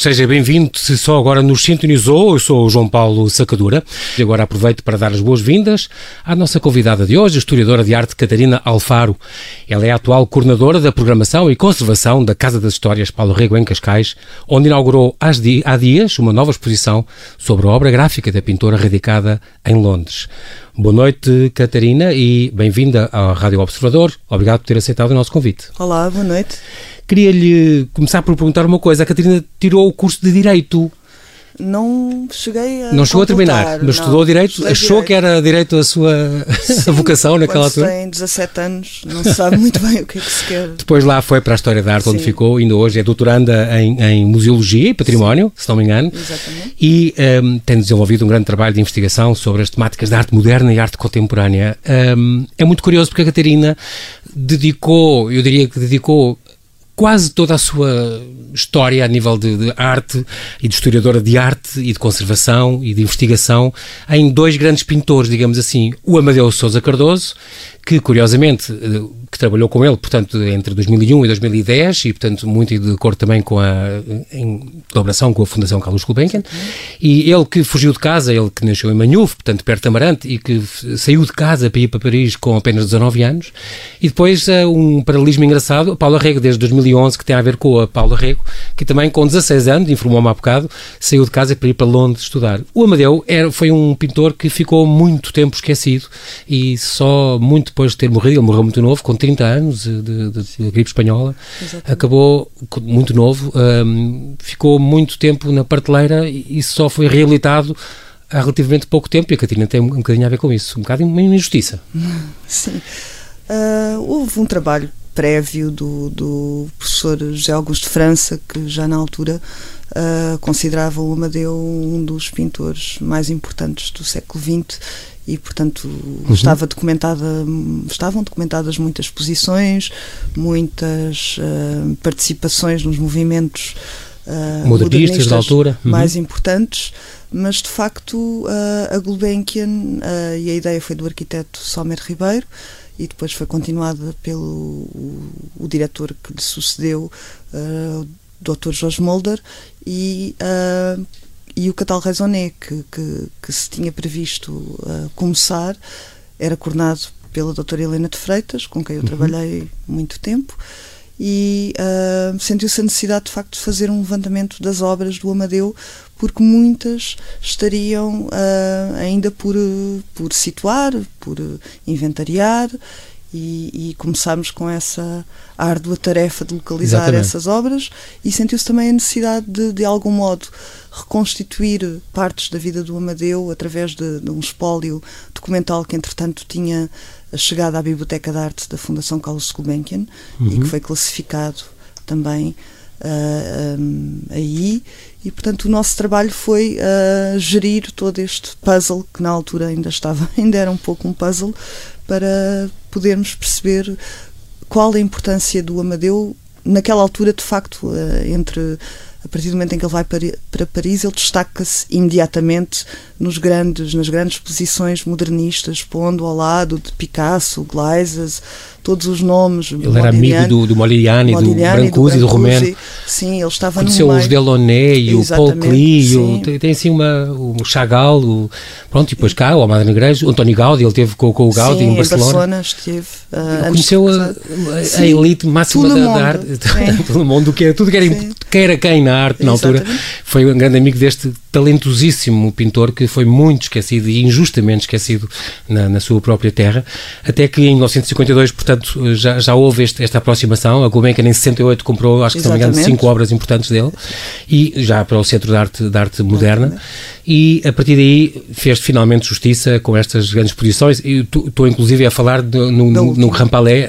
seja bem-vindo. Se só agora nos sintonizou, eu sou o João Paulo Sacadura e agora aproveito para dar as boas-vindas à nossa convidada de hoje, a historiadora de arte Catarina Alfaro. Ela é a atual coordenadora da programação e conservação da Casa das Histórias Paulo Rego em Cascais, onde inaugurou há dias uma nova exposição sobre a obra gráfica da pintora radicada em Londres. Boa noite, Catarina, e bem-vinda à Rádio Observador. Obrigado por ter aceitado o nosso convite. Olá, boa noite. Queria-lhe começar por perguntar uma coisa. A Catarina tirou o curso de Direito. Não cheguei a. Não chegou a terminar, mas estudou Direito. Achou direito. que era Direito a sua Sim, vocação naquela altura? tem 17 anos, não se sabe muito bem o que é que se quer. Depois lá foi para a História da Arte, Sim. onde ficou, ainda hoje é doutoranda em, em Museologia e Património, Sim. se não me engano. Exatamente. E um, tem desenvolvido um grande trabalho de investigação sobre as temáticas da arte moderna e arte contemporânea. Um, é muito curioso porque a Catarina dedicou, eu diria que dedicou quase toda a sua história a nível de, de, arte e de historiadora de arte e de conservação e de investigação em dois grandes pintores, digamos assim, o Amadeu Sousa Cardoso, que curiosamente eh, que trabalhou com ele, portanto, entre 2001 e 2010 e, portanto, muito de acordo também com a em colaboração com a Fundação Carlos Gulbenkian. E ele que fugiu de casa, ele que nasceu em Manhuf, portanto, perto de Amarante, e que saiu de casa para ir para Paris com apenas 19 anos. E depois uh, um paralelismo engraçado, a Paula Rego, desde 2011, que tem a ver com a Paula Rego, que também com 16 anos, informou-me há bocado, saiu de casa para ir para Londres estudar. O Amadeu era, foi um pintor que ficou muito tempo esquecido e só muito depois de ter morrido, ele morreu muito novo, com 30 anos de gripe espanhola, Exatamente. acabou muito novo, um, ficou muito tempo na prateleira e só foi reabilitado há relativamente pouco tempo e a Catarina tem um, um bocadinho a ver com isso, um bocado uma injustiça. Sim. Uh, houve um trabalho prévio do, do professor José Augusto de França, que já na altura uh, considerava o Amadeu um dos pintores mais importantes do século XX e portanto uhum. estava documentada estavam documentadas muitas posições muitas uh, participações nos movimentos uh, modernistas da altura uhum. mais importantes mas de facto uh, a Gulbenkian e a ideia foi do arquiteto Somer Ribeiro e depois foi continuada pelo o, o diretor que lhe sucedeu o Dr. Jorge Mulder e e o Catal Raisonné, que, que, que, se tinha previsto uh, começar, era coordenado pela doutora Helena de Freitas, com quem eu uhum. trabalhei muito tempo, e uh, sentiu-se a necessidade, de facto, de fazer um levantamento das obras do Amadeu, porque muitas estariam uh, ainda por, por situar, por inventariar, e, e começámos com essa árdua tarefa de localizar Exatamente. essas obras e sentiu-se também a necessidade de, de algum modo, reconstituir partes da vida do Amadeu através de, de um espólio documental que, entretanto, tinha chegado à Biblioteca de Arte da Fundação Carlos Gulbenkian uhum. e que foi classificado também uh, ah, um, aí e portanto o nosso trabalho foi uh, gerir todo este puzzle que na altura ainda estava ainda era um pouco um puzzle para podermos perceber qual a importância do Amadeu naquela altura, de facto, eh, entre a partir do momento em que ele vai para, Paris, ele destaca-se imediatamente nos grandes, nas grandes exposições modernistas, pondo ao lado de Picasso, Glazes, todos os nomes. Ele era amigo do, do Modigliani, do Brancusi, do, do Romero. Sim, ele estava Conheceu no os Delaunay o Paul Klee, tem, tem assim uma, o Chagall, o, pronto, e depois cá, o Amado Negreiros, o António Gaudi, ele teve com, com o Gaudi sim, em Barcelona. em Barcelona esteve. Uh, conheceu a, a, elite máxima da, da, arte, todo mundo, que tudo que era, que era quem na arte na altura, foi um grande amigo deste talentosíssimo pintor que foi muito esquecido e injustamente esquecido na, na sua própria terra, até que em 1952, portanto, já, já houve este, esta aproximação. A Gulbenkian em 68 comprou, acho que se não me engano, cinco obras importantes dele, e já para o Centro de Arte, de arte Moderna e a partir daí fez finalmente justiça com estas grandes posições. E estou inclusive a falar de, no, no, no Rampalé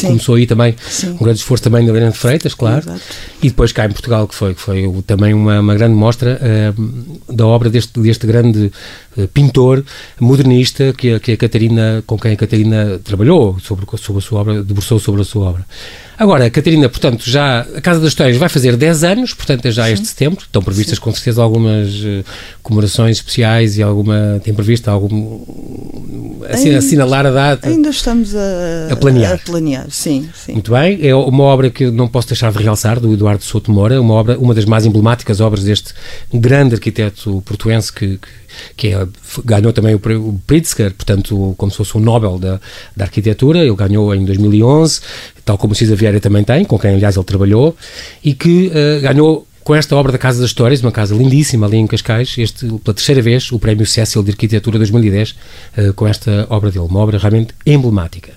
começou aí também Sim. um grande esforço também da Helena Freitas, claro. Exato. e depois cá em Portugal que foi, que foi também uma, uma grande mostra uh, da obra deste, deste grande uh, pintor modernista que a, que a Catarina, com quem a Catarina trabalhou sobre, sobre a sua obra, debruçou sobre a sua obra Agora, Catarina, portanto, já a Casa das Histórias vai fazer 10 anos, portanto é já Sim. este setembro. Estão previstas Sim. com certeza algumas uh, comemorações especiais e alguma. tem previsto algum, ainda, assinalar a data? Ainda estamos a, a planear. A planear, sim, sim. Muito bem. É uma obra que não posso deixar de realçar, do Eduardo Souto Moura, uma obra, uma das mais emblemáticas obras deste grande arquiteto portuense que, que, que é, ganhou também o, o Pritzker, portanto, como se fosse um Nobel da, da arquitetura. Ele ganhou em 2011, tal como o Cisa Vieira também tem, com quem, aliás, ele trabalhou, e que uh, ganhou com esta obra da Casa das Histórias, uma casa lindíssima ali em Cascais, este, pela terceira vez, o Prémio Cecil de Arquitetura 2010, uh, eh, com esta obra dele, uma obra realmente emblemática.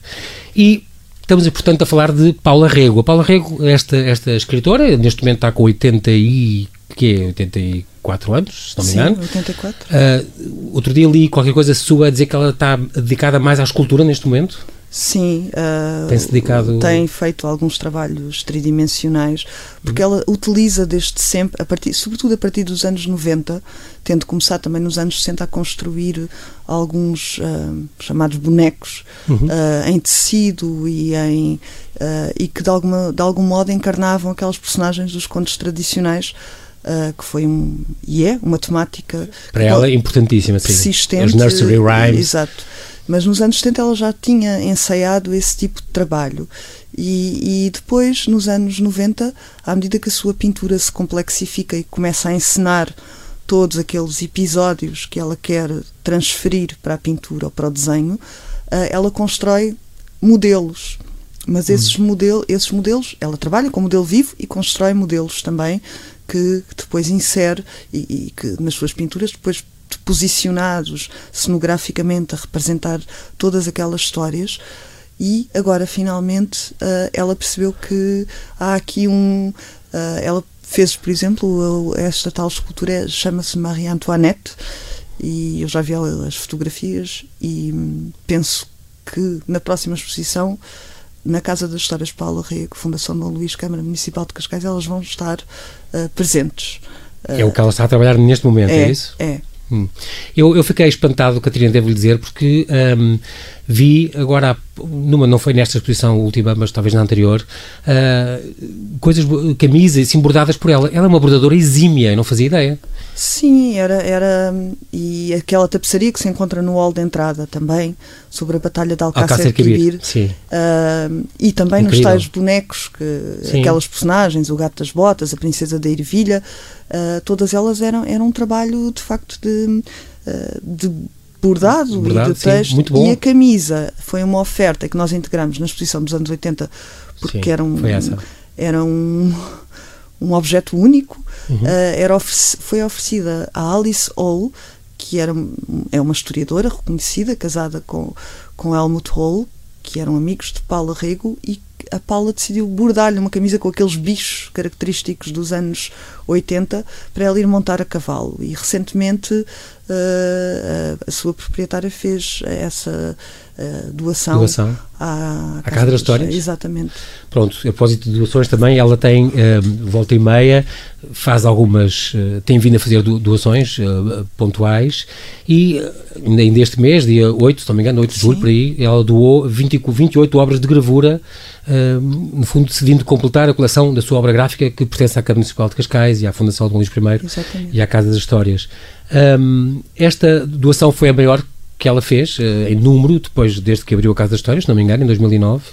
E estamos, portanto, a falar de Paula Rego. A Paula Rego, esta, esta escritora, neste momento está com 80 e... que é? 84 anos, se não me engano. Sim, 84. Uh, outro dia li qualquer coisa sua a dizer que ela está dedicada mais à escultura neste momento. Sim, uh, tem-se dedicado. Tem feito alguns trabalhos tridimensionais, porque uhum. ela utiliza desde sempre, a partir, sobretudo a partir dos anos 90, tendo começado também nos anos 60 a construir alguns uh, chamados bonecos uhum. uh, em tecido e, em, e que de, alguma, de algum modo encarnavam aquelas personagens dos contos tradicionais. Uh, que foi um e é uma temática para ela importantíssima persistente os nursery rhymes exato mas nos anos 70 ela já tinha ensaiado esse tipo de trabalho. E, e, depois, nos anos 90, à medida que a sua pintura se complexifica e começa a encenar todos aqueles episódios que ela quer transferir para a pintura ou para o desenho, eh, ela constrói modelos. Mas esses, hum. model, esses modelos, ela trabalha com modelo vivo e constrói modelos também que, depois insere e, e, que nas suas pinturas depois posicionados cenograficamente a representar todas aquelas histórias. E agora, finalmente, uh, ela percebeu que há aqui um. Uh, ela fez, por exemplo, esta tal escultura chama-se Marie Antoinette, e eu já vi as fotografias e penso que na próxima exposição na Casa das Histórias Paula Rego, Fundação Dom Luís, Câmara Municipal de Cascais, elas vão estar uh, presentes. É o que ela está a trabalhar neste momento, é, é isso? É, Hum. Eu, eu fiquei espantado, Catarina, devo lhe dizer, porque um, vi agora, numa, não foi nesta exposição última, mas talvez na anterior, uh, coisas, camisas assim bordadas por ela. Ela é uma bordadora exímia, eu não fazia ideia. Sim, era, era. E aquela tapeçaria que se encontra no hall de entrada também, sobre a Batalha de Alcácer Quibir. Uh, e também Incrível. nos tais bonecos, que, aquelas personagens, o Gato das Botas, a Princesa da Ervilha, uh, todas elas eram, eram um trabalho de facto de, uh, de bordado, bordado e de texto. Sim, e a camisa foi uma oferta que nós integramos na exposição dos anos 80 porque sim, era um. Era um um objeto único, uhum. uh, era oferec foi oferecida a Alice Hall, que era, é uma historiadora reconhecida, casada com, com Helmut Hall, que eram amigos de Paula Rego, e a Paula decidiu bordar-lhe uma camisa com aqueles bichos característicos dos anos 80 para ela ir montar a cavalo. E recentemente uh, a, a sua proprietária fez essa uh, doação, doação à, à Casa das Histórias. Exatamente. Pronto, a propósito de doações também, ela tem, uh, volta e meia, faz algumas, tem vindo a fazer doações pontuais e ainda este mês, dia 8, se não me engano, 8 de julho, por aí, ela doou 20, 28 obras de gravura, no fundo, decidindo completar a coleção da sua obra gráfica que pertence à Câmara Municipal de Cascais e à Fundação de Luís I Exatamente. e à Casa das Histórias. Um, esta doação foi a maior que ela fez, uh, em número, depois, desde que abriu a Casa das Histórias, se não me engano, em 2009.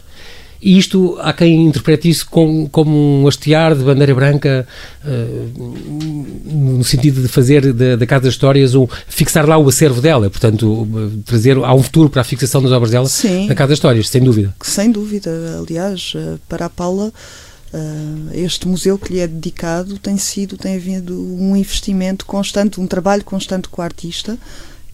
E isto, há quem interprete isso com, como um hastear de bandeira branca, uh, no sentido de fazer da, da Casa das Histórias, um, fixar lá o acervo dela, portanto, trazer, há um futuro para a fixação das obras dela Sim, na Casa das Histórias, sem dúvida. Sem dúvida. Aliás, eh, para a Paula, este museu que lhe é dedicado tem sido, tem havido um investimento constante, um trabalho constante com a artista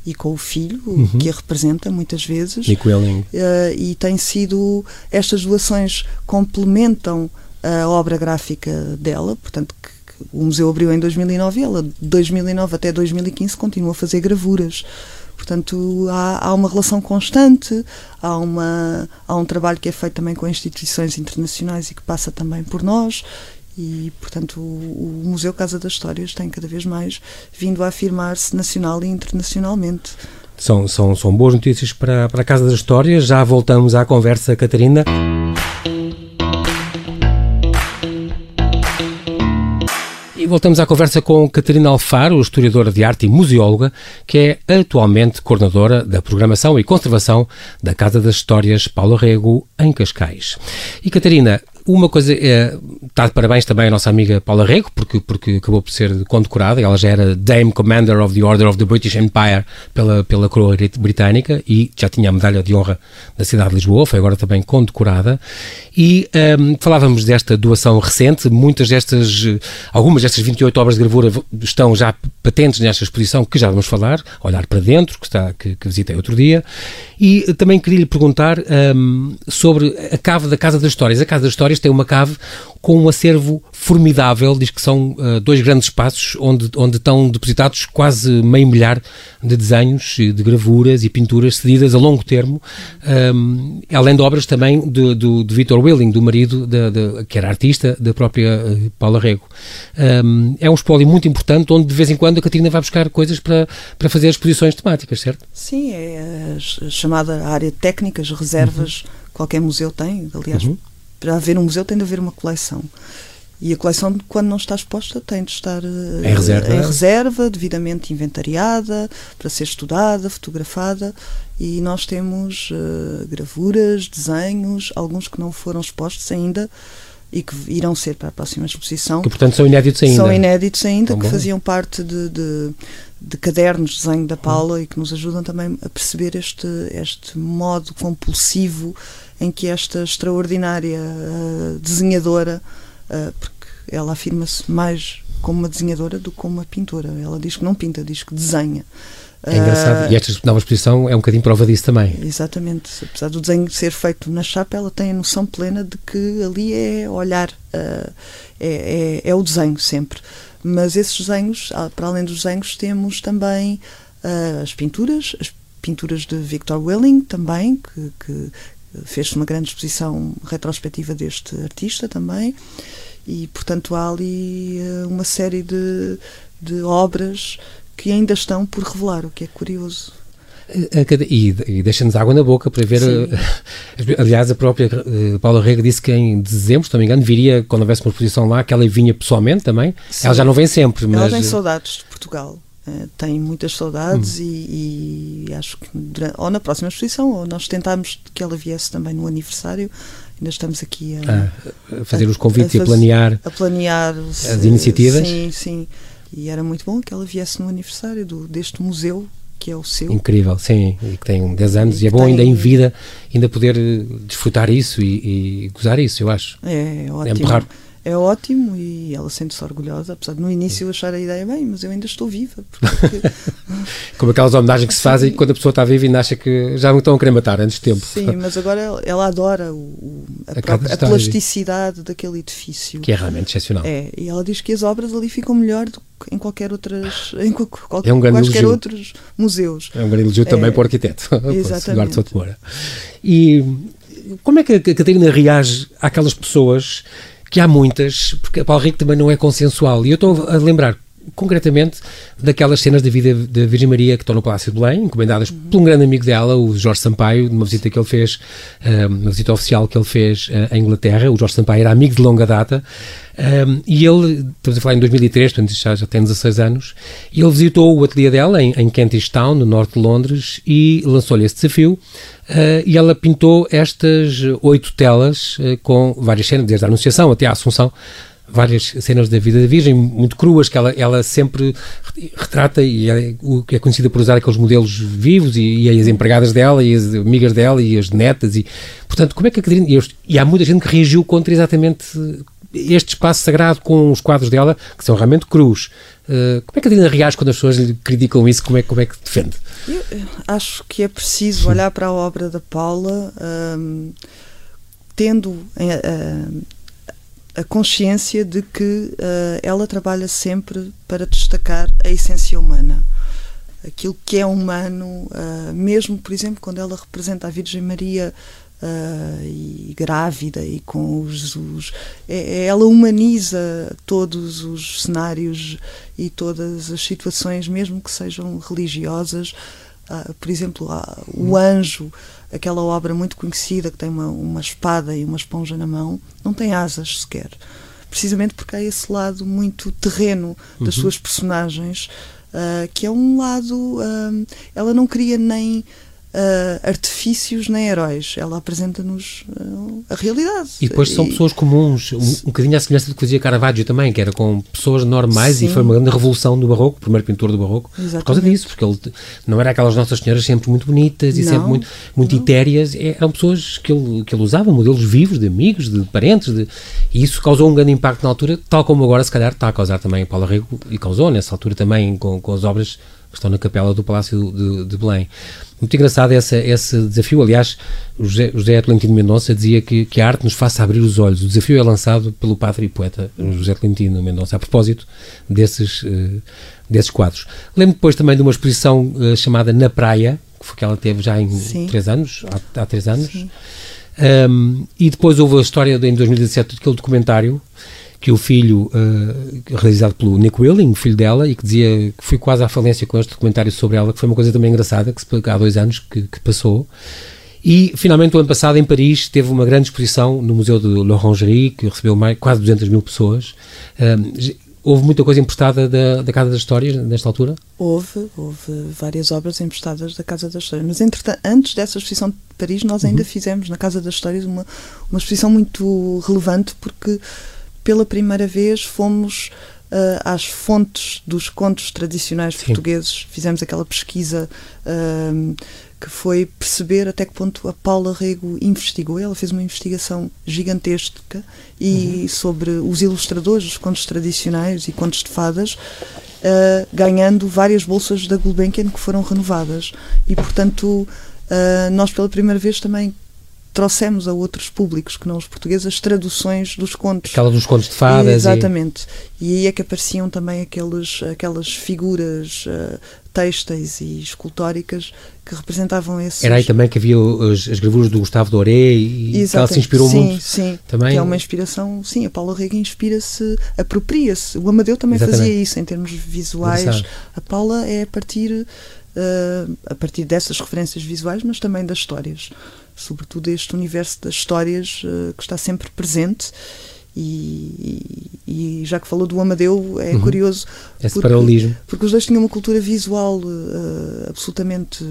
e com o filho, uhum. que a representa muitas vezes. Nico Elling. Uh, e tem sido. Estas doações complementam a obra gráfica dela, portanto, que, que o museu abriu em 2009 e ela, de 2009 até 2015, continua a fazer gravuras. Portanto, há, há uma relação constante, há, uma, há um trabalho que é feito também com instituições internacionais e que passa também por nós, e, portanto, o, Museu Casa das Histórias tem cada vez mais vindo a afirmar-se nacional e internacionalmente. São, são, são boas notícias para, para a Casa das Histórias. Já voltamos à conversa, Catarina. Voltamos à conversa com Catarina Alfaro, historiadora de arte e museóloga, que é atualmente coordenadora da programação e conservação da Casa das Histórias Paulo Rego, em Cascais. E Catarina, uma coisa, é, está de parabéns também a nossa amiga Paula Rego, porque, porque acabou por ser condecorada. Ela já era Dame Commander of the Order of the British Empire pela, pela coroa britânica e já tinha a medalha de honra da cidade de Lisboa, foi agora também condecorada. E um, falávamos desta doação recente, muitas destas, algumas destas 28 obras de gravura estão já patentes nesta exposição, que já vamos falar, olhar para dentro, que, está, que, que visitei outro dia. E também queria lhe perguntar um, sobre a cave da Casa das Histórias. A Casa das Histórias tem uma cave com um acervo formidável, diz que são uh, dois grandes espaços onde, onde estão depositados quase meio milhar de desenhos, de gravuras e pinturas cedidas a longo termo, um, além de obras também do, do, de Victor Willing, do marido, de, de, que era artista, da própria uh, Paula Rego. Um, é um espólio muito importante onde de vez em quando a Catarina vai buscar coisas para, para fazer exposições temáticas, certo? Sim, é a chamada área técnica, as reservas, uhum. qualquer museu tem, aliás, uhum. Para haver um museu tem de haver uma coleção. E a coleção, quando não está exposta, tem de estar em reserva, em reserva devidamente inventariada, para ser estudada, fotografada. E nós temos uh, gravuras, desenhos, alguns que não foram expostos ainda e que irão ser para a próxima exposição. Que, portanto, são inéditos ainda. São inéditos ainda, Tão que bom. faziam parte de, de, de, cadernos de desenho da Paula hum. e que nos ajudam também a perceber este, este modo compulsivo em que esta extraordinária uh, desenhadora uh, porque ela afirma-se mais como uma desenhadora do que como uma pintora. Ela diz que não pinta, diz que desenha. É engraçado. E esta nova exposição é um bocadinho prova disso também. Exatamente. Apesar do desenho ser feito na chapa, ela tem a noção plena de que ali é olhar, uh, é, é, é, o desenho sempre. Mas esses desenhos, ah, para além dos desenhos, temos também uh, as pinturas, as pinturas de Victor Willing também, que, que fez uma grande exposição retrospectiva deste artista também, e portanto há ali uh, uma série de, de obras que ainda estão por revelar, o que é curioso. E, e deixa-nos água na boca para ver. Sim. Eh, aliás, a própria uh, Paula Rega disse que em dezembro, se não me engano, viria, quando houvesse uma exposição lá, que ela vinha pessoalmente também. Sim. Ela já não vem sempre, mas. Ela tem saudades de Portugal. Tem muitas saudades hum. e, e, acho que durante, ou na próxima exposição ou nós tentámos que ela viesse também no aniversário ainda estamos aqui a, ah, a fazer os convites a, a, e a planear, a planear as iniciativas. Sim, sim. E era muito bom que ela viesse no aniversário do, deste museu que é o seu. Incrível, sim, e que tem 10 anos e, e é bom tem... ainda em vida ainda poder eh, desfrutar isso e, e gozar isso, eu acho. É, é ótimo. É é ótimo e ela sente-se orgulhosa, apesar de no início eu achar a ideia bem, mas eu ainda estou viva. Porque... Como aquelas homenagens que se fazem quando a pessoa está viva e ainda acha que já não estão a querer matar antes de tempo. Sim, mas agora ela, ela adora o, a, a, própria, a plasticidade daquele edifício. Que é realmente excepcional. É, e ela diz que as obras ali ficam melhor do que em qualquer outras em qual, é um quaisquer outros museus. É um grande elogio é, também para o arquiteto, Eduardo Souto Moura. E como é que a Catarina reage àquelas pessoas que há muitas, porque a Paulo Rico também não é consensual. E eu estou a lembrar concretamente daquelas cenas da vida da Virgem Maria que estão no Palácio de Belém, encomendadas uhum. por um grande amigo dela, o Jorge Sampaio, numa visita que ele fez, uma visita oficial que ele fez à eh, Inglaterra. O Jorge Sampaio era amigo de longa data um, e ele, estamos a falar em 2003, portanto já, já tem 16 anos, e ele visitou o ateliê dela em, em Kentish Town, no norte de Londres, e lançou-lhe esse desafio. Uh, e ela pintou estas oito telas uh, com várias cenas, desde a Anunciação até a Assunção, várias cenas da vida da Virgem, muito cruas, que ela, ela sempre retrata e é, é conhecida por usar aqueles modelos vivos e, e, as empregadas dela e as amigas dela e as netas e, portanto, como é que a Catarina, e, e há muita gente que reagiu contra exatamente este espaço sagrado com os quadros dela, que são realmente crus. Uh, como é que a Dina reage quando as pessoas lhe criticam isso? Como é, como é que defende? Eu acho que é preciso olhar para a obra da Paula um, tendo uh, a consciência de que uh, ela trabalha sempre para destacar a essência humana. Aquilo que é humano, mesmo, por exemplo, quando ela representa a Virgem Maria Uh, e grávida e com os, os é, é, ela humaniza todos os cenários e todas as situações mesmo que sejam religiosas uh, por exemplo uh, o anjo aquela obra muito conhecida que tem uma, uma espada e uma esponja na mão não tem asas sequer precisamente porque há esse lado muito terreno das uhum. suas personagens, uh, que é um lado. Uh, ela não queria nem uh, artifícios nem heróis. Ela apresenta-nos uh, a realidade. E depois são e... pessoas comuns, um, um bocadinho à semelhança do que dizia Caravaggio também, que era com pessoas normais Sim. e foi uma grande revolução do Barroco, o primeiro pintor do Barroco, Exatamente. por causa disso, porque ele não era aquelas Nossas Senhoras sempre muito bonitas e não, sempre muito, muito etéreas, é, eram pessoas que ele, que ele usava, modelos vivos, de amigos, de parentes, de, e isso causou um grande impacto na altura, tal como agora, se calhar, está a causar também Paulo Rego e causou nessa altura também com, com as obras que estão na capela do Palácio de, de Belém. Muito engraçado esse, esse desafio. Aliás, o José, José Tolentino Mendonça dizia que, que a arte nos faça abrir os olhos. O desafio é lançado pelo padre e poeta José Tolentino Mendonça, a propósito desses, uh, desses quadros. Lembro depois também de uma exposição uh, chamada Na Praia, que foi que ela teve já em Sim. três anos, há, há três anos. Um, e depois houve a história de, em 2017 daquele documentário que o filho, uh, realizado pelo Nick Willing, filho dela, e que dizia que foi quase à falência com este documentário sobre ela, que foi uma coisa também engraçada, que se, há dois anos que, que passou. E, finalmente, o ano passado, em Paris, teve uma grande exposição no Museu de l'Orangerie, que recebeu mais, quase 200 mil pessoas. Um, houve muita coisa emprestada da, da Casa das Histórias, nesta altura? Houve, houve várias obras emprestadas da Casa das Histórias. Mas, entretanto, antes dessa exposição de Paris, nós ainda uhum. fizemos na Casa das Histórias uma, uma exposição muito relevante, porque pela primeira vez fomos uh, às fontes dos contos tradicionais Sim. portugueses. Fizemos aquela pesquisa uh, que foi perceber até que ponto a Paula Rego investigou. Ela fez uma investigação gigantesca e uhum. sobre os ilustradores dos contos tradicionais e contos de fadas, uh, ganhando várias bolsas da Gulbenkian que foram renovadas. E, portanto, nós pela primeira vez também trouxemos a outros públicos que não os portugueses as traduções dos contos. Aquela dos contos de fadas. Exatamente. E, e aí é que apareciam também aqueles, aquelas figuras uh, têxteis e escultóricas que representavam esses. Era aí também que havia as, as gravuras do Gustavo Doré e que ela se inspirou sim, muito. Sim, sim. Também... Que é uma inspiração, sim, a Paula Rega inspira-se, apropria-se. O Amadeu também Exatamente. fazia isso em termos visuais. A Paula é a partir, uh, a partir dessas referências visuais, mas também das histórias sobretudo este universo das histórias uh, que está sempre presente. E, e, e, já que falou do Amadeu, é uhum. curioso. Esse porque, paralelismo. Porque os dois tinham uma cultura visual uh, absolutamente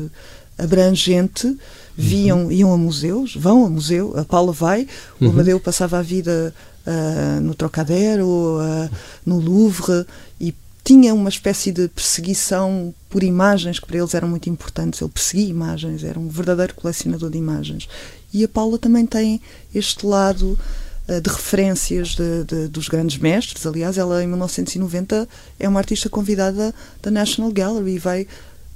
abrangente, uhum. viam, uhum. iam a museus, vão a museu, a Paula vai, o uhum. Amadeu passava a vida uh, no Trocadero, uh, no Louvre, e tinha uma espécie de perseguição por imagens que para eles eram muito importantes. Ele perseguia imagens, era um verdadeiro colecionador de imagens. E a Paula também tem este lado uh, de referências de, de, dos grandes mestres. Aliás, ela em 1990 é uma artista convidada da National Gallery e vai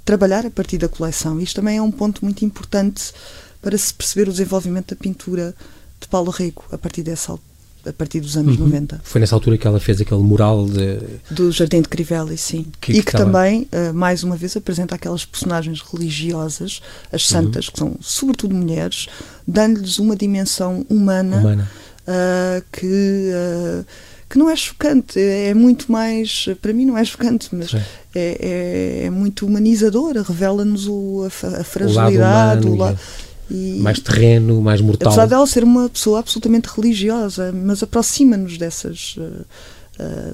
trabalhar a partir da coleção. Isto também é um ponto muito importante para se perceber o desenvolvimento da pintura de Paulo Rico a partir dessa altura a partir dos anos uhum. 90. Foi nessa altura que ela fez aquele mural de... do Jardim de Crivelli, sim. Que, e que, também, uh, mais uma vez, apresenta aquelas personagens religiosas, as uhum. santas, uhum. que são sobretudo mulheres, dando-lhes uma dimensão humana, humana. Uh, que uh, que não é chocante, é muito mais, para mim não é chocante, mas é, é, é, muito humanizadora, revela-nos a, a, fragilidade, o lado, humano, o e, mais terreno, mais mortal. Apesar dela ser uma pessoa absolutamente religiosa, mas aproxima-nos dessas. Uh,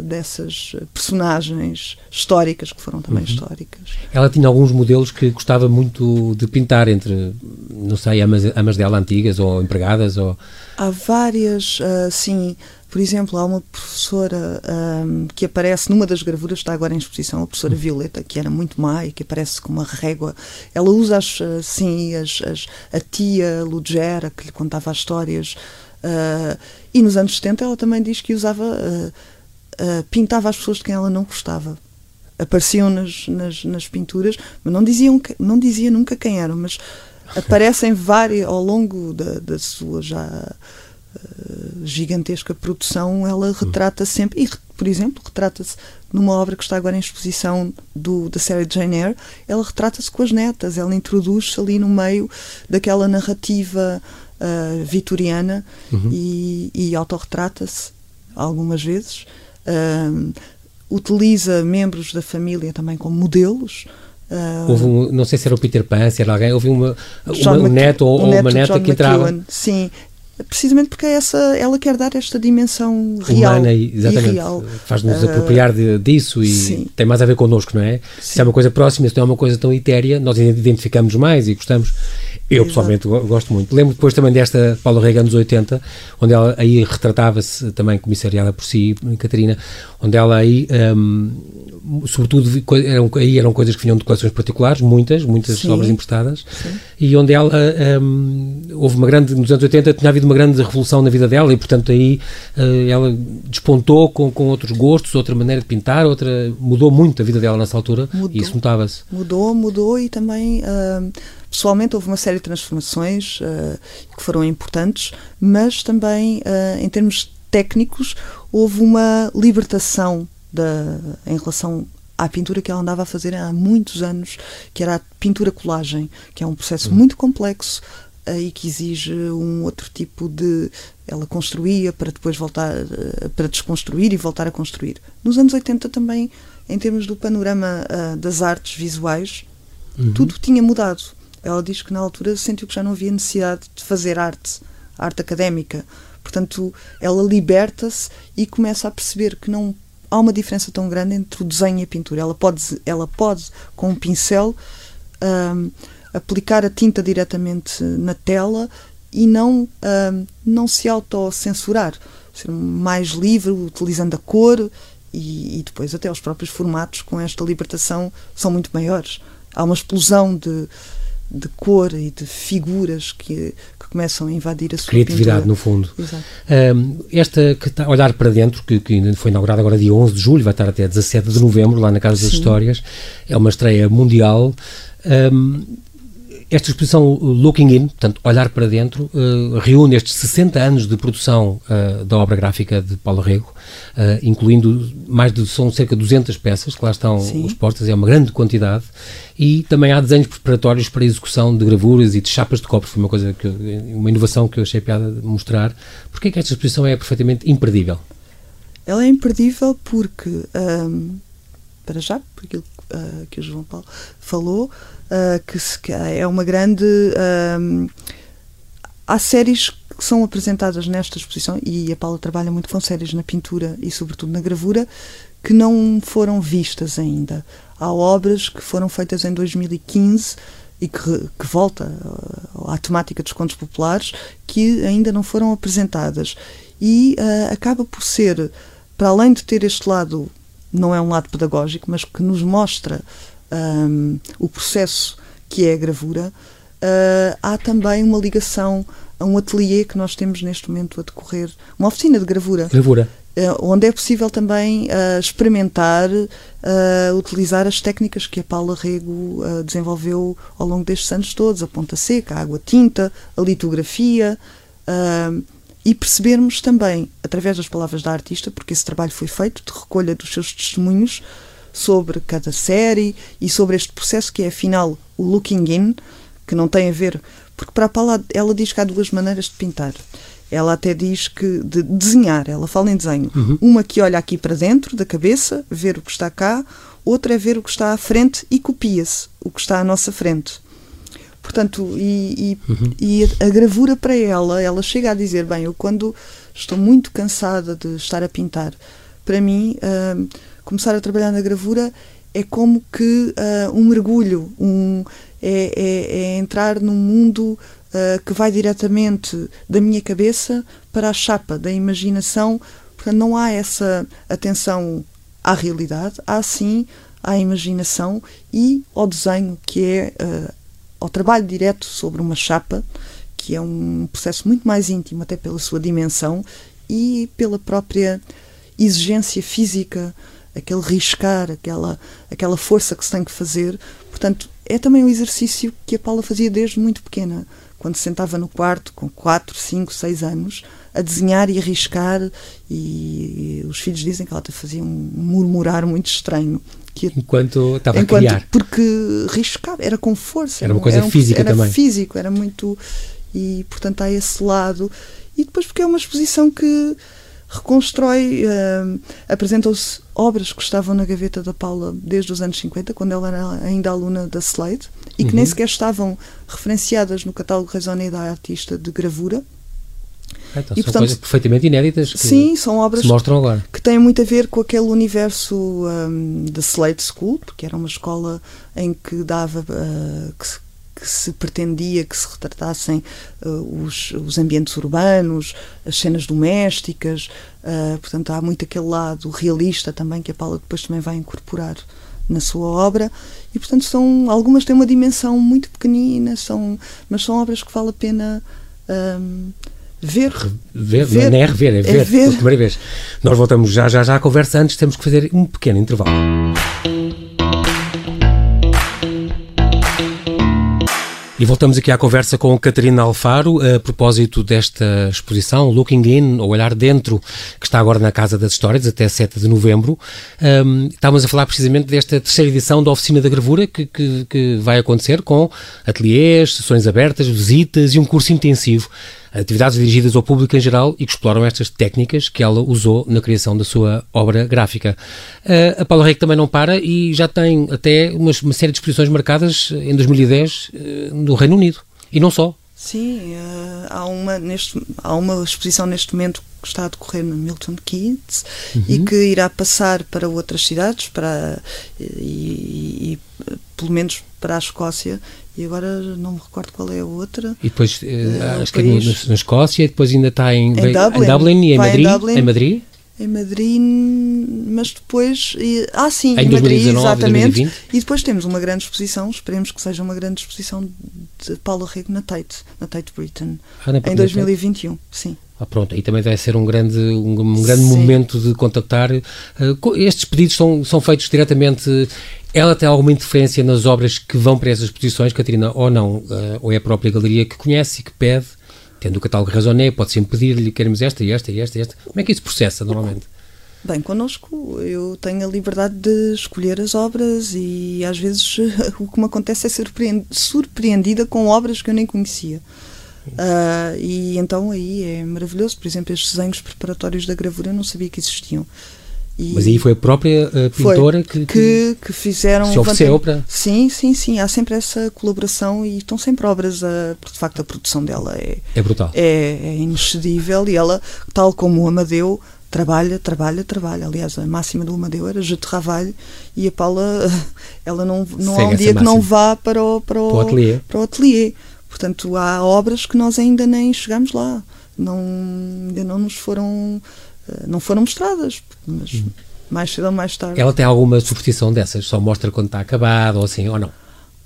dessas personagens históricas que foram também uhum. históricas. Ela tinha alguns modelos que gostava muito de pintar entre, não sei, amas, amas dela antigas ou empregadas ou... Há várias, uh, sim. Por exemplo, há uma professora um, que aparece numa das gravuras, está agora em exposição, a professora Violeta, que era muito má e que aparece com uma régua. Ela usa, as, assim, as, as, a tia Ludgera, que lhe contava as histórias. Uh, e nos anos 70 ela também diz que usava, uh, uh, pintava as pessoas de quem ela não gostava. Apareciam nas, nas, nas pinturas, mas não, diziam, não dizia nunca quem eram, mas aparecem várias ao longo da, da sua já gigantesca produção, ela retrata sempre, e por exemplo, retrata-se numa obra que está agora em exposição do, da série de Jane Eyre, ela retrata-se com as netas, ela introduz-se ali no meio daquela narrativa uh, vitoriana uhum. e, e autorretrata-se algumas vezes. Uh, utiliza membros da família também como modelos. Uh, houve um, não sei se era o Peter Pan, se era alguém, houve uma, uma um neto ou, um neto uma neta que entrava. sim, precisamente porque é essa, ela quer dar esta dimensão real Humana, exatamente. e real. Faz-nos Uh, apropriar de- disso e sim. tem mais a ver connosco, não é? Se é uma coisa próxima, se não é uma coisa tão etérea, nós identificamos mais e gostamos. Eu, Exato. pessoalmente, go- gosto muito. Lembro depois também desta Paula Rega, anos 80, onde ela aí retratava-se também comissariada por si, Catarina, onde ela aí, hum, sobretudo, eram, aí eram coisas que vinham de coleções particulares, muitas, muitas Sim. obras emprestadas, Sim. e onde ela, hum, houve uma grande, nos anos 80, tinha havido uma grande revolução na vida dela, e portanto aí eh, ela despontou com, com outros gostos, outra maneira de pintar, outra, mudou muito a vida dela nessa altura, Mudou. e isso notava-se. Mudou, mudou e também ah, pessoalmente houve uma série de transformações ah, que foram importantes, mas também ah, em termos técnicos houve uma libertação da, em relação à pintura que ela andava a fazer há muitos anos, que era a pintura colagem, que é um processo muito complexo ah, e que exige um outro tipo de ela construía para depois voltar para desconstruir e voltar a construir. Nos anos 80 também em termos do panorama das artes visuais, tudo tinha mudado. Ela diz que na altura sentiu que já não havia necessidade de fazer arte, arte académica. Portanto, ela liberta-se e começa a perceber que não há uma diferença tão grande entre o desenho e a pintura. Ela pode, ela pode com um pincel, ahm, aplicar a tinta diretamente na tela e não, ahm, não se autocensurar. Ser mais livre, utilizando a cor e, e depois até os próprios formatos com esta libertação são muito maiores. Há uma explosão de, de cor e de figuras que, que começam a invadir a sua Criatividade, pintura. no fundo. Exato. Um, esta que está, Olhar para Dentro, que, que ainda foi inaugurada agora dia 11 de julho, vai estar até 17 de novembro, lá na Casa das Sim. Histórias, é uma estreia mundial. Um, esta exposição Looking In, portanto, Olhar para Dentro, uh, reúne estes 60 anos de produção uh, da obra gráfica de Paulo Rego, uh, incluindo mais de, são cerca de 200 peças, que lá estão Sim. expostas, é uma grande quantidade, e também há desenhos preparatórios para a execução de gravuras e de chapas de cobre, foi uma coisa que uma inovação que eu achei piada de mostrar. Porquê que esta exposição é perfeitamente imperdível? Ela é imperdível porque, ahm, para já, por aquilo ah, que o João Paulo falou, ah, que, se- que é uma grande. ahm, há séries que são apresentadas nesta exposição, e a Paula trabalha muito com séries na pintura e, sobretudo, na gravura, que não foram vistas ainda. Há obras que foram feitas em 2015 e que, que volta à temática dos contos populares que ainda não foram apresentadas. E ah, acaba por ser, para além de ter este lado, não é um lado pedagógico, mas que nos mostra ahm, o processo que é a gravura, ah, há também uma ligação a um ateliê que nós temos neste momento a decorrer, uma oficina de gravura, Gravura. eh, onde é possível também ah, experimentar, ah, utilizar as técnicas que a Paula Rego ah, desenvolveu ao longo destes anos todos, a ponta seca, a água tinta, a litografia, ah, e percebermos também, através das palavras da artista, porque esse trabalho foi feito de recolha dos seus testemunhos sobre cada série e sobre este processo que é afinal o looking in, que não tem a ver, porque para a Paula ela diz que há duas maneiras de pintar. Ela até diz que de desenhar, ela fala em desenho. Uma que olha aqui para dentro da cabeça, ver o que está cá, outra é ver o que está à frente e copia-se o que está à nossa frente. Portanto, e, e, e a gravura para ela, ela chega a dizer: Bem, eu quando estou muito cansada de estar a pintar, para mim, hum, começar a trabalhar na gravura é como que ah, um mergulho, um, é, é- é entrar num mundo ah, que vai diretamente da minha cabeça para a chapa da imaginação. Portanto, não há essa atenção à realidade, há sim à imaginação e ao desenho, que é ah, ao trabalho direto sobre uma chapa, que é um processo muito mais íntimo, até pela sua dimensão e pela própria exigência física, aquele riscar, aquela, aquela força que se tem que fazer. Portanto, é também um exercício que a Paula fazia desde muito pequena, quando se sentava no quarto com 4, 5, 6 anos, a desenhar e a riscar, e, os filhos dizem que ela fazia um murmurar muito estranho. Enquanto estava Enquanto- a criar. Porque riscava, era com força. Era uma um- coisa um- física era também. físico, era muito. E, portanto, há esse lado. E depois, porque é uma exposição que reconstrói. hum, Apresentam-se obras que estavam na gaveta da Paula desde os anos 50, quando ela era ainda aluna da Slade, e que nem Uhum. sequer estavam referenciadas no catálogo raisonné da artista de gravura. Ah, então, e, são portanto, coisas perfeitamente inéditas que sim, são obras se mostram agora. que têm muito a ver com aquele universo um, da Slade School, porque era uma escola em que dava uh, que, se, que, se pretendia que se retratassem uh, os, os, ambientes urbanos, as cenas domésticas, uh, portanto há muito aquele lado realista também que a Paula depois também vai incorporar na sua obra e portanto são algumas têm uma dimensão muito pequenina são mas são obras que vale a pena um, ver, ver, ver. não é rever é, é ver, ver. pela primeira vez. Nós voltamos já já já à conversa antes temos que fazer um pequeno intervalo. E voltamos aqui à conversa com Catarina Alfaro a propósito desta exposição Looking In, ou Olhar Dentro, que está agora na Casa das Histórias até 7 de novembro. Um, estávamos a falar precisamente desta terceira edição da Oficina da Gravura que, que, que vai acontecer com ateliês, sessões abertas, visitas e um curso intensivo atividades dirigidas ao público em geral e que exploram estas técnicas que ela usou na criação da sua obra gráfica. Uh, a Paula Reis também não para e já tem até uma, uma série de exposições marcadas em 2010 uh, no Reino Unido. E não só. Sim, uh, há, uma, neste, há uma exposição neste momento que está a decorrer no Milton Keynes uhum. e que irá passar para outras cidades para, e, e, e pelo menos para a Escócia e agora não me recordo qual é a outra. E depois, uh, acho que é na, Escócia, e depois ainda está em, em, Dublin, em Dublin, e em Madrid. Em, Dublin, em Madrid? Em Madrid, mas depois. E, ah, sim, em, em Madrid, 2019, exatamente. 2020. E depois temos uma grande exposição, esperemos que seja uma grande exposição de Paulo Rego na Tate, na Tate Britain, ah, em 2021, sim. Ah, pronto, aí também vai ser um grande, um, um grande momento de contactar. Uh, estes pedidos são, são feitos diretamente. Ela tem alguma interferência nas obras que vão para essas exposições, Catarina, ou não? Uh, ou é a própria galeria que conhece e que pede, tendo o catálogo razoné, pode sempre pedir-lhe, queremos esta e esta e esta e esta. Como é que isso processa normalmente? Bem, connosco eu tenho a liberdade de escolher as obras e às vezes o que me acontece é ser surpreendida com obras que eu nem conhecia. Uh, e então aí é maravilhoso. Por exemplo, estes desenhos preparatórios da gravura eu não sabia que existiam. E Mas aí foi a própria uh, pintora que, que, que, fizeram. Se ofereceu para. Sim, sim, sim. Há sempre essa colaboração e estão sempre obras. A, de facto, a produção dela é. É brutal. É, é inexcedível e ela, tal como o Amadeu, trabalha, trabalha, trabalha. Aliás, a máxima do Amadeu era Je travaille e a Paula, ela não, não há um dia que não vá para o, para o, para o. Para o ateliê. Portanto, há obras que nós ainda nem chegamos lá, não, ainda não nos foram, eh, não foram mostradas, mas uhum. mais cedo ou mais tarde. Ela tem alguma superstição dessas? Só mostra quando está acabado ou assim, ou não?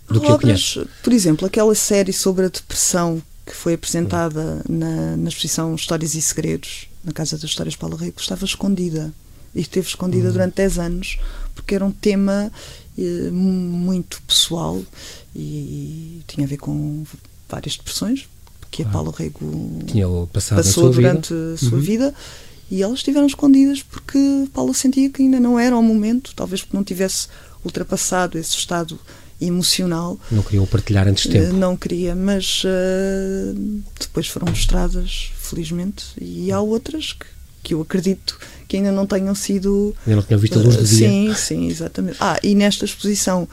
Do que obras, Por exemplo, aquela série sobre a depressão que foi apresentada uhum. na, na exposição Histórias e Segredos, na Casa das Histórias Paulo Rico, estava escondida. E esteve escondida uhum. durante 10 anos, porque era um tema eh, muito pessoal e tinha a ver com várias depressões que a Paulo Rego passou a durante vida. a sua uhum. vida e elas estiveram escondidas porque Paulo sentia que ainda não era o momento, talvez porque não tivesse ultrapassado esse estado emocional. Não queriam partilhar antes de tempo. Eh, não queria, mas uh, depois foram mostradas, felizmente, e há outras que, que eu acredito que ainda não tenham sido. Ainda não tinham visto a luz do uh, dia. Sim, sim, exatamente. Ah, e nesta exposição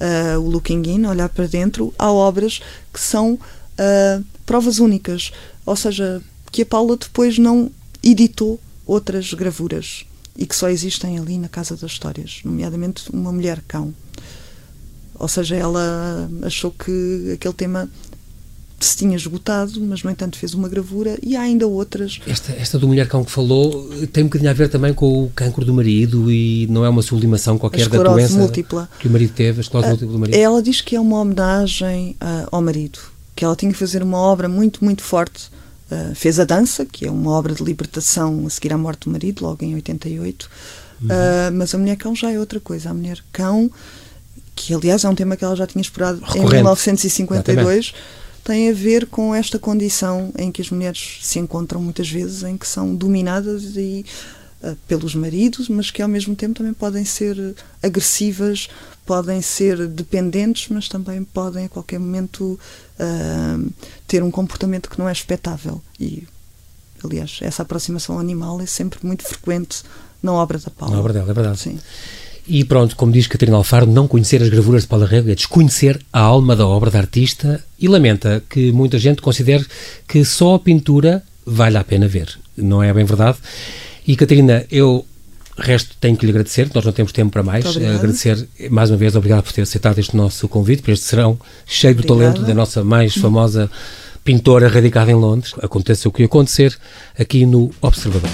uh, o Looking In, olhar para dentro, há obras que são uh, provas únicas, ou seja, que a Paula depois não editou outras gravuras e que só existem ali na Casa das Histórias, nomeadamente uma mulher cão. Ou seja, ela achou que aquele tema se tinha esgotado, mas no entanto fez uma gravura e há ainda outras. Esta, esta do Mulher Cão que falou tem um bocadinho a ver também com o cancro do marido e não é uma sublimação qualquer da doença múltipla. que o marido teve, a esclerose uh, múltipla do marido. Ela diz que é uma homenagem uh, ao marido, que ela tinha que fazer uma obra muito, muito forte. Uh, fez a dança, que é uma obra de libertação a seguir à morte do marido, logo em 88. Uhum. mas a Mulher Cão já é outra coisa. A Mulher Cão, que aliás é um tema que ela já tinha explorado Recorrente. em 1952. Exatamente tem a ver com esta condição em que as mulheres se encontram muitas vezes, em que são dominadas e uh, pelos maridos, mas que ao mesmo tempo também podem ser agressivas, podem ser dependentes, mas também podem a qualquer momento uh, ter um comportamento que não é expectável. E, aliás, essa aproximação animal é sempre muito frequente na obra da Paula. Na obra dela, é verdade. Sim. E pronto, como diz Catarina Alfaro, não conhecer as gravuras de Paula Rego é desconhecer a alma da obra da artista e lamenta que muita gente considere que só a pintura vale a pena ver. Não é bem verdade? E Catarina, eu resto tenho que lhe agradecer, nós não temos tempo para mais. Agradecer mais uma vez, obrigado por ter aceitado este nosso convite, para este serão cheio do talento da nossa mais famosa pintora radicada em Londres. Aconteça o que acontecer aqui no Observador.